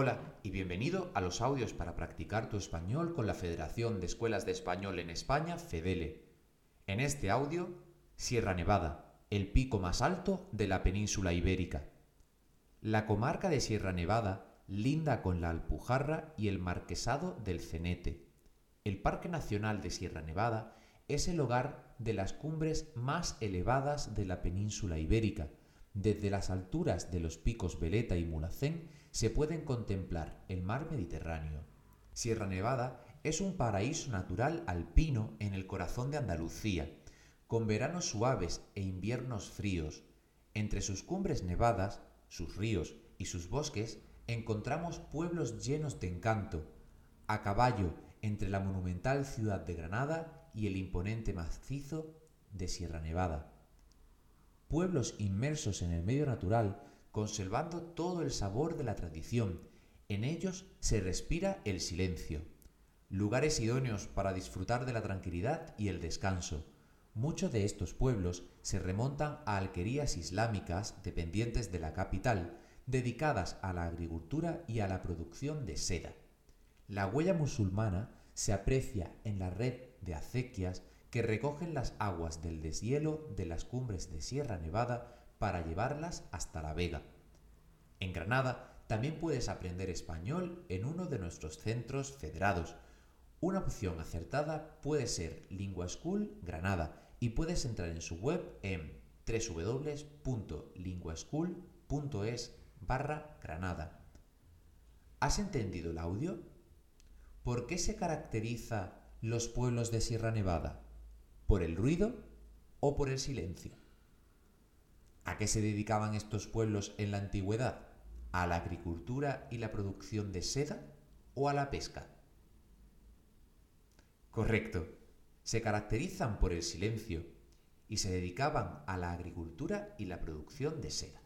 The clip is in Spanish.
Hola y bienvenido a los audios para practicar tu español con la Federación de Escuelas de Español en España, FEDELE. En este audio, Sierra Nevada, el pico más alto de la península ibérica. La comarca de Sierra Nevada linda con la Alpujarra y el Marquesado del Cenete. El Parque Nacional de Sierra Nevada es el hogar de las cumbres más elevadas de la península ibérica. Desde las alturas de los picos Veleta y Mulacén se pueden contemplar el mar Mediterráneo. Sierra Nevada es un paraíso natural alpino en el corazón de Andalucía, con veranos suaves e inviernos fríos. Entre sus cumbres nevadas, sus ríos y sus bosques encontramos pueblos llenos de encanto, a caballo entre la monumental ciudad de Granada y el imponente macizo de Sierra Nevada. Pueblos inmersos en el medio natural, conservando todo el sabor de la tradición. En ellos se respira el silencio. Lugares idóneos para disfrutar de la tranquilidad y el descanso. Muchos de estos pueblos se remontan a alquerías islámicas dependientes de la capital, dedicadas a la agricultura y a la producción de seda. La huella musulmana se aprecia en la red de acequias que recogen las aguas del deshielo de las cumbres de Sierra Nevada para llevarlas hasta La Vega. En Granada también puedes aprender español en uno de nuestros centros federados. Una opción acertada puede ser Lingua School Granada y puedes entrar en su web en www.linguaschool.es barra Granada. ¿Has entendido el audio? ¿Por qué se caracteriza los pueblos de Sierra Nevada? ¿Por el ruido o por el silencio? ¿A qué se dedicaban estos pueblos en la antigüedad? ¿A la agricultura y la producción de seda o a la pesca? Correcto, se caracterizan por el silencio y se dedicaban a la agricultura y la producción de seda.